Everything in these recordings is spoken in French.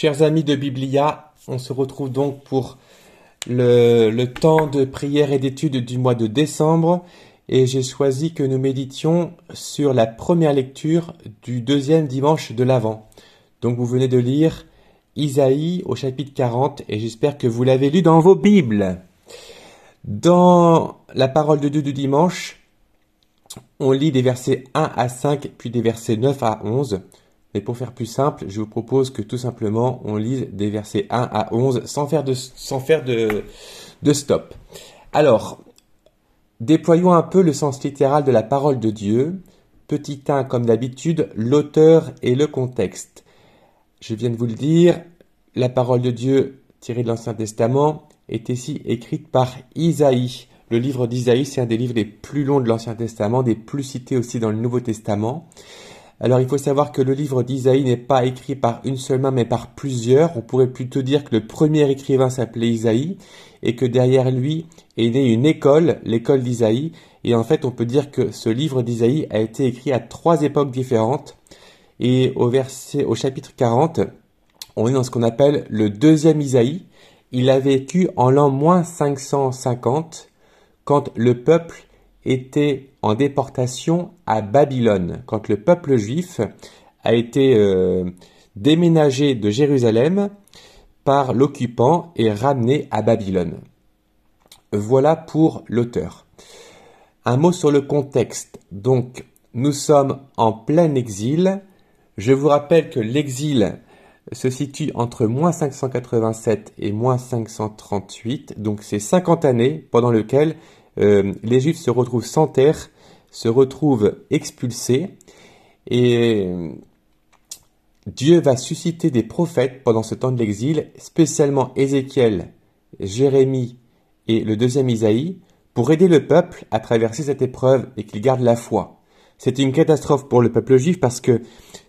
Chers amis de Biblia, on se retrouve donc pour le, temps de prière et d'étude du mois de décembre et j'ai choisi que nous méditions sur la première lecture du deuxième dimanche de l'Avent. Donc vous venez de lire Isaïe au chapitre 40 et j'espère que vous l'avez lu dans vos Bibles. Dans la parole de Dieu du dimanche, on lit des versets 1 à 5 puis des versets 9 à 11. Mais pour faire plus simple, je vous propose que tout simplement on lise des versets 1 à 11 sans faire de, de stop. Alors, déployons un peu le sens littéral de la parole de Dieu. Petit 1, comme d'habitude, l'auteur et le contexte. Je viens de vous le dire, la parole de Dieu tirée de l'Ancien Testament est ici écrite par Isaïe. Le livre d'Isaïe, c'est un des livres les plus longs de l'Ancien Testament, des plus cités aussi dans le Nouveau Testament. Alors il faut savoir que le livre d'Isaïe n'est pas écrit par une seule main mais par plusieurs. On pourrait plutôt dire que le premier écrivain s'appelait Isaïe et que derrière lui est née une école, l'école d'Isaïe. Et en fait on peut dire que ce livre d'Isaïe a été écrit à trois époques différentes. Et au verset, au chapitre 40, on est dans ce qu'on appelle le deuxième Isaïe. Il a vécu en l'an moins 550 quand le peuple était en déportation à Babylone, quand le peuple juif a été euh, déménagé de Jérusalem par l'occupant et ramené à Babylone. Voilà pour l'auteur. Un mot sur le contexte. Donc, nous sommes en plein exil. Je vous rappelle que l'exil se situe entre moins 587 et moins 538. Donc, c'est 50 années pendant lesquelles euh, les Juifs se retrouvent sans terre, se retrouvent expulsés, et Dieu va susciter des prophètes pendant ce temps de l'exil, spécialement Ézéchiel, Jérémie et le deuxième Isaïe, pour aider le peuple à traverser cette épreuve et qu'il garde la foi. C'est une catastrophe pour le peuple juif parce que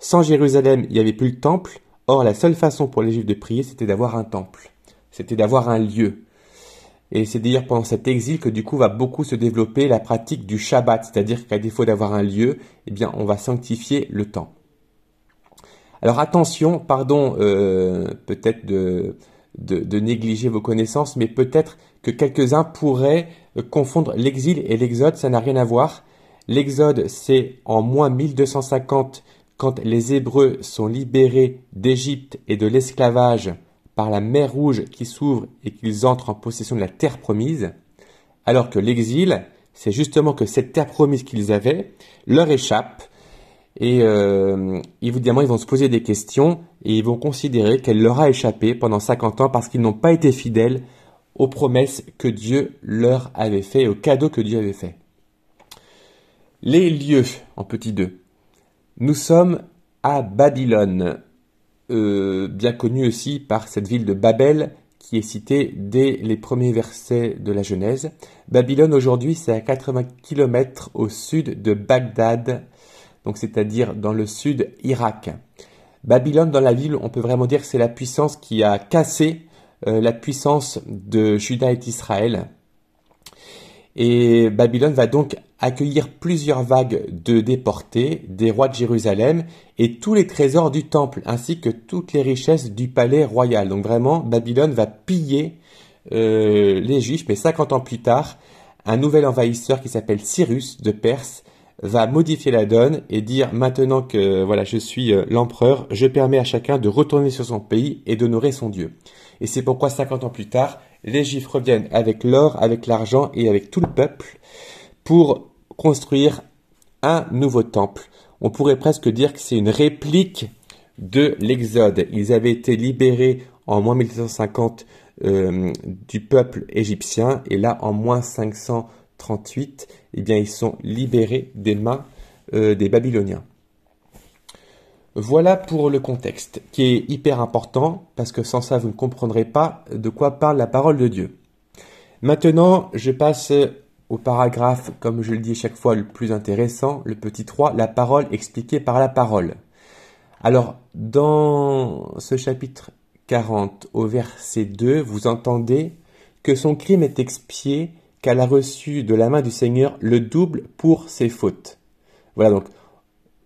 sans Jérusalem, il n'y avait plus le temple. Or, la seule façon pour les juifs de prier, c'était d'avoir un temple. C'était d'avoir un lieu. Et c'est d'ailleurs pendant cet exil que du coup va beaucoup se développer la pratique du Shabbat, c'est-à-dire qu'à défaut d'avoir un lieu, eh bien on va sanctifier le temps. Alors attention, pardon euh, peut-être de, de, négliger vos connaissances, mais peut-être que quelques-uns pourraient euh, confondre l'exil et l'exode, ça n'a rien à voir. L'exode, c'est en moins 1250 quand les Hébreux sont libérés d'Égypte et de l'esclavage par la mer Rouge qui s'ouvre et qu'ils entrent en possession de la terre promise, alors que l'exil, c'est justement que cette terre promise qu'ils avaient leur échappe, et euh, évidemment ils vont se poser des questions, et ils vont considérer qu'elle leur a échappé pendant 50 ans parce qu'ils n'ont pas été fidèles aux promesses que Dieu leur avait fait, aux cadeaux que Dieu avait fait. Les lieux, en petit 2. Nous sommes à Babylone, euh, bien connu aussi par cette ville de Babel qui est citée dès les premiers versets de la Genèse. Babylone aujourd'hui c'est à 80 km au sud de Bagdad, donc c'est-à-dire dans le sud Irak. Babylone dans la ville, on peut vraiment dire c'est la puissance qui a cassé euh, la puissance de Juda et d'Israël. Et Babylone va donc accueillir plusieurs vagues de déportés, des rois de Jérusalem et tous les trésors du temple, ainsi que toutes les richesses du palais royal. Donc vraiment, Babylone va piller euh, les Juifs, mais 50 ans plus tard, un nouvel envahisseur qui s'appelle Cyrus de Perse va modifier la donne et dire maintenant que voilà je suis euh, l'empereur, je permets à chacun de retourner sur son pays et d'honorer son Dieu. Et c'est pourquoi 50 ans plus tard, les Juifs reviennent avec l'or, avec l'argent et avec tout le peuple pour construire un nouveau temple. On pourrait presque dire que c'est une réplique de l'Exode. Ils avaient été libérés en moins 1750 euh, du peuple égyptien et là en moins 538, eh bien ils sont libérés des mains euh, des Babyloniens. Voilà pour le contexte qui est hyper important parce que sans ça vous ne comprendrez pas de quoi parle la parole de Dieu. Maintenant, je passe au paragraphe, comme je le dis chaque fois, le plus intéressant, le petit 3, la parole expliquée par la parole. Alors, dans ce chapitre 40, au verset 2, vous entendez que son crime est expié, qu'elle a reçu de la main du Seigneur le double pour ses fautes. Voilà donc,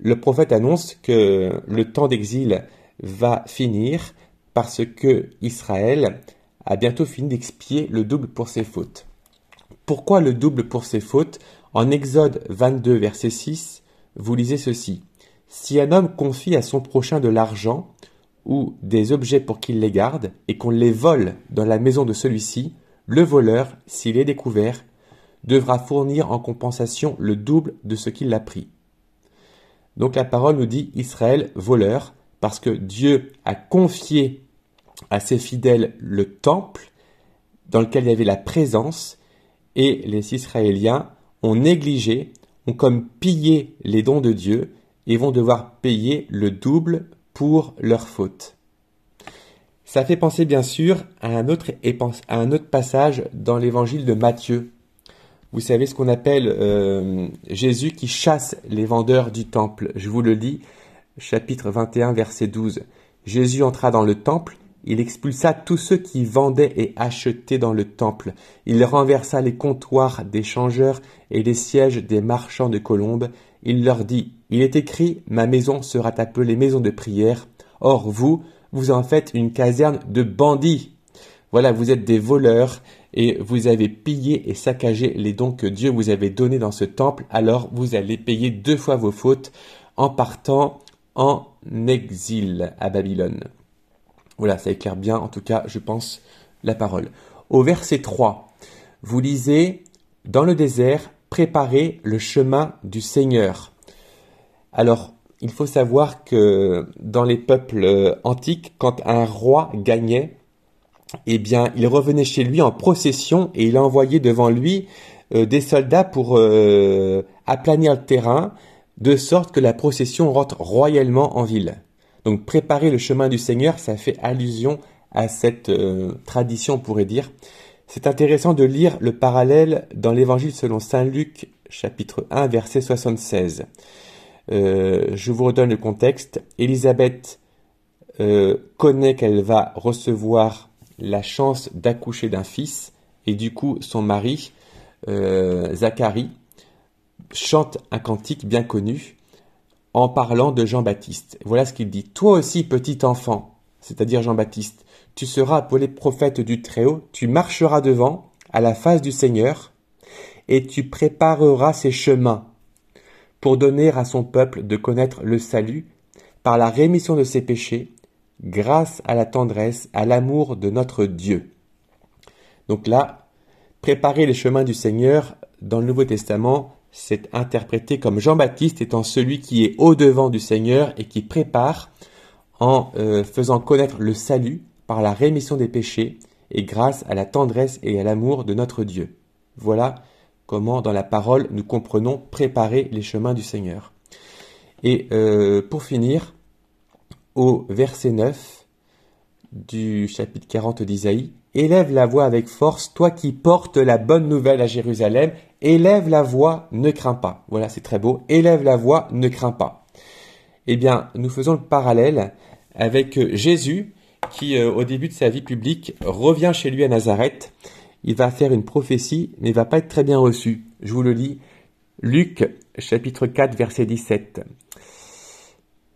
le prophète annonce que le temps d'exil va finir parce que Israël a bientôt fini d'expier le double pour ses fautes. Pourquoi le double pour ses fautes? En Exode 22, verset 6, vous lisez ceci. Si un homme confie à son prochain de l'argent ou des objets pour qu'il les garde et qu'on les vole dans la maison de celui-ci, le voleur, s'il est découvert, devra fournir en compensation le double de ce qu'il a pris. Donc la parole nous dit Israël voleur, parce que Dieu a confié à ses fidèles le temple dans lequel il y avait la présence, et les Israéliens ont négligé, ont comme pillé les dons de Dieu, et vont devoir payer le double pour leur faute. Ça fait penser bien sûr à un autre, à un autre passage dans l'évangile de Matthieu. Vous savez ce qu'on appelle euh, Jésus qui chasse les vendeurs du temple. Je vous le lis, chapitre 21, verset 12. Jésus entra dans le temple, il expulsa tous ceux qui vendaient et achetaient dans le temple. Il renversa les comptoirs des changeurs et les sièges des marchands de colombes. Il leur dit, Il est écrit, ma maison sera appelée maison de prière. Or vous, vous en faites une caserne de bandits. Voilà, vous êtes des voleurs et vous avez pillé et saccagé les dons que Dieu vous avait donnés dans ce temple, alors vous allez payer deux fois vos fautes en partant en exil à Babylone. Voilà, ça éclaire bien, en tout cas, je pense, la parole. Au verset 3, vous lisez, dans le désert, préparez le chemin du Seigneur. Alors, il faut savoir que dans les peuples euh, antiques, quand un roi gagnait, eh bien, il revenait chez lui en procession et il envoyait devant lui euh, des soldats pour euh, aplanir le terrain, de sorte que la procession rentre royalement en ville. Donc préparer le chemin du Seigneur, ça fait allusion à cette euh, tradition, on pourrait dire. C'est intéressant de lire le parallèle dans l'Évangile selon Saint Luc, chapitre 1, verset 76. je vous redonne le contexte. Élisabeth connaît qu'elle va recevoir la chance d'accoucher d'un fils et du coup son mari, euh, Zacharie, chante un cantique bien connu en parlant de Jean-Baptiste. Voilà ce qu'il dit. Toi aussi, petit enfant, c'est-à-dire Jean-Baptiste, tu seras appelé prophète du Très-Haut, tu marcheras devant, à la face du Seigneur, et tu prépareras ses chemins pour donner à son peuple de connaître le salut par la rémission de ses péchés grâce à la tendresse, à l'amour de notre Dieu. Donc là, préparer les chemins du Seigneur dans le Nouveau Testament, c'est interprété comme Jean-Baptiste étant celui qui est au-devant du Seigneur et qui prépare en euh, faisant connaître le salut par la rémission des péchés et grâce à la tendresse et à l'amour de notre Dieu. Voilà comment dans la parole nous comprenons préparer les chemins du Seigneur. Et euh, pour finir, au verset 9 du chapitre 40 d'Isaïe, Élève la voix avec force, toi qui portes la bonne nouvelle à Jérusalem, élève la voix, ne crains pas. Voilà, c'est très beau. Élève la voix, ne crains pas. Eh bien, nous faisons le parallèle avec Jésus qui, euh, au début de sa vie publique, revient chez lui à Nazareth. Il va faire une prophétie, mais il va pas être très bien reçu. Je vous le lis. Luc, chapitre 4, verset 17.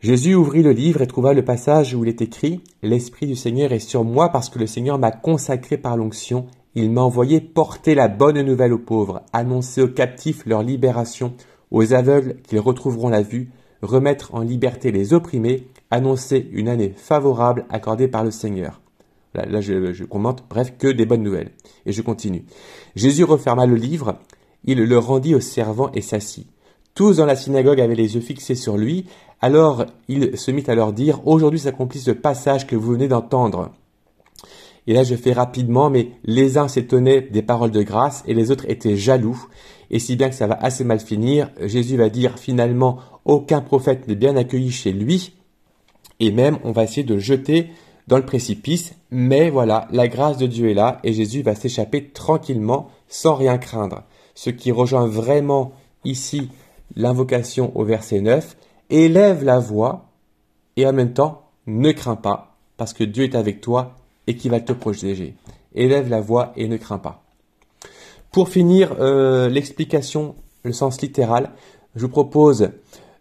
Jésus ouvrit le livre et trouva le passage où il est écrit L'Esprit du Seigneur est sur moi parce que le Seigneur m'a consacré par l'onction. Il m'a envoyé porter la bonne nouvelle aux pauvres, annoncer aux captifs leur libération, aux aveugles qu'ils retrouveront la vue, remettre en liberté les opprimés, annoncer une année favorable accordée par le Seigneur. Là, je, je commente, bref, que des bonnes nouvelles. Et je continue. Jésus referma le livre, il le rendit aux servants et s'assit. Tous dans la synagogue avaient les yeux fixés sur lui. Alors il se mit à leur dire, Aujourd'hui s'accomplit ce passage que vous venez d'entendre. Et là je fais rapidement, mais les uns s'étonnaient des paroles de grâce et les autres étaient jaloux. Et si bien que ça va assez mal finir, Jésus va dire finalement, aucun prophète n'est bien accueilli chez lui. Et même on va essayer de le jeter dans le précipice. Mais voilà, la grâce de Dieu est là et Jésus va s'échapper tranquillement sans rien craindre. Ce qui rejoint vraiment ici l'invocation au verset 9, élève la voix et en même temps ne crains pas parce que Dieu est avec toi et qui va te protéger. Élève la voix et ne crains pas. Pour finir euh, l'explication, le sens littéral, je vous propose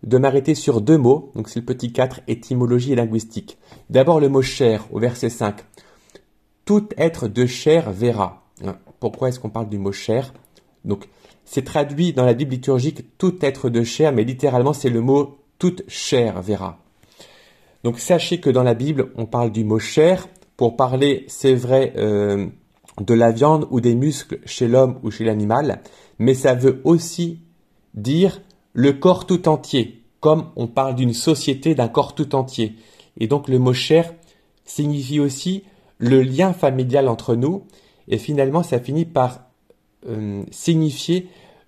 de m'arrêter sur deux mots. Donc c'est le petit 4, étymologie et linguistique. D'abord le mot chair au verset 5. Tout être de chair verra. Hein, pourquoi est-ce qu'on parle du mot chair c'est traduit dans la Bible liturgique tout être de chair, mais littéralement c'est le mot toute chair verra. Donc sachez que dans la Bible, on parle du mot chair pour parler, c'est vrai, euh, de la viande ou des muscles chez l'homme ou chez l'animal, mais ça veut aussi dire le corps tout entier, comme on parle d'une société d'un corps tout entier. Et donc le mot chair signifie aussi le lien familial entre nous, et finalement ça finit par euh, signifier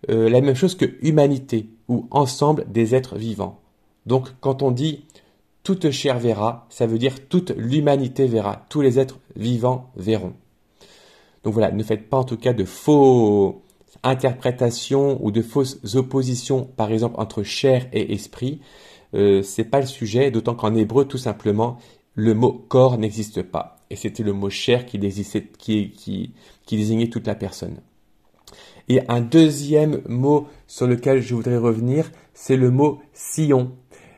euh, la même chose que humanité, ou ensemble des êtres vivants. Donc quand on dit toute chair verra, ça veut dire toute l'humanité verra, tous les êtres vivants verront. Donc voilà, ne faites pas en tout cas de faux interprétations ou de fausses oppositions, par exemple entre chair et esprit. Euh, c'est pas le sujet, d'autant qu'en hébreu, tout simplement, le mot corps n'existe pas. Et c'était le mot chair qui, désignait toute la personne. Et un deuxième mot sur lequel je voudrais revenir, c'est le mot sillon.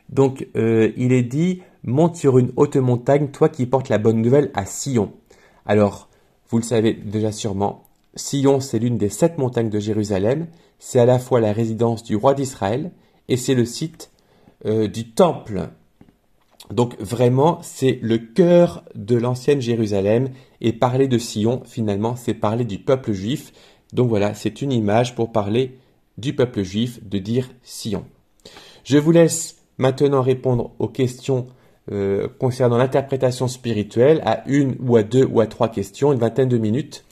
Donc euh, il est dit monte sur une haute montagne, toi qui portes la bonne nouvelle à Sion. Alors, vous le savez déjà sûrement, Sion c'est l'une des sept montagnes de Jérusalem, c'est à la fois la résidence du roi d'Israël et c'est le site euh, du temple. Donc vraiment, c'est le cœur de l'ancienne Jérusalem et parler de Sion, finalement, c'est parler du peuple juif. Donc voilà, c'est une image pour parler du peuple juif, de dire Sion. Je vous laisse maintenant répondre aux questions euh, concernant l'interprétation spirituelle à une ou à deux ou à trois questions, une vingtaine de minutes.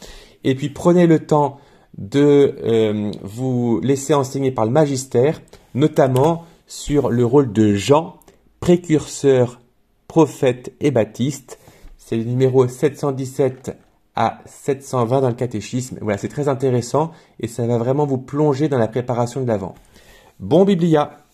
Et puis prenez le temps de euh, vous laisser enseigner par le magistère, notamment sur le rôle de Jean, précurseur, prophète et baptiste. C'est le numéro 717 à 720 dans le catéchisme. Voilà, c'est très intéressant et ça va vraiment vous plonger dans la préparation de l'avant. Bon Biblia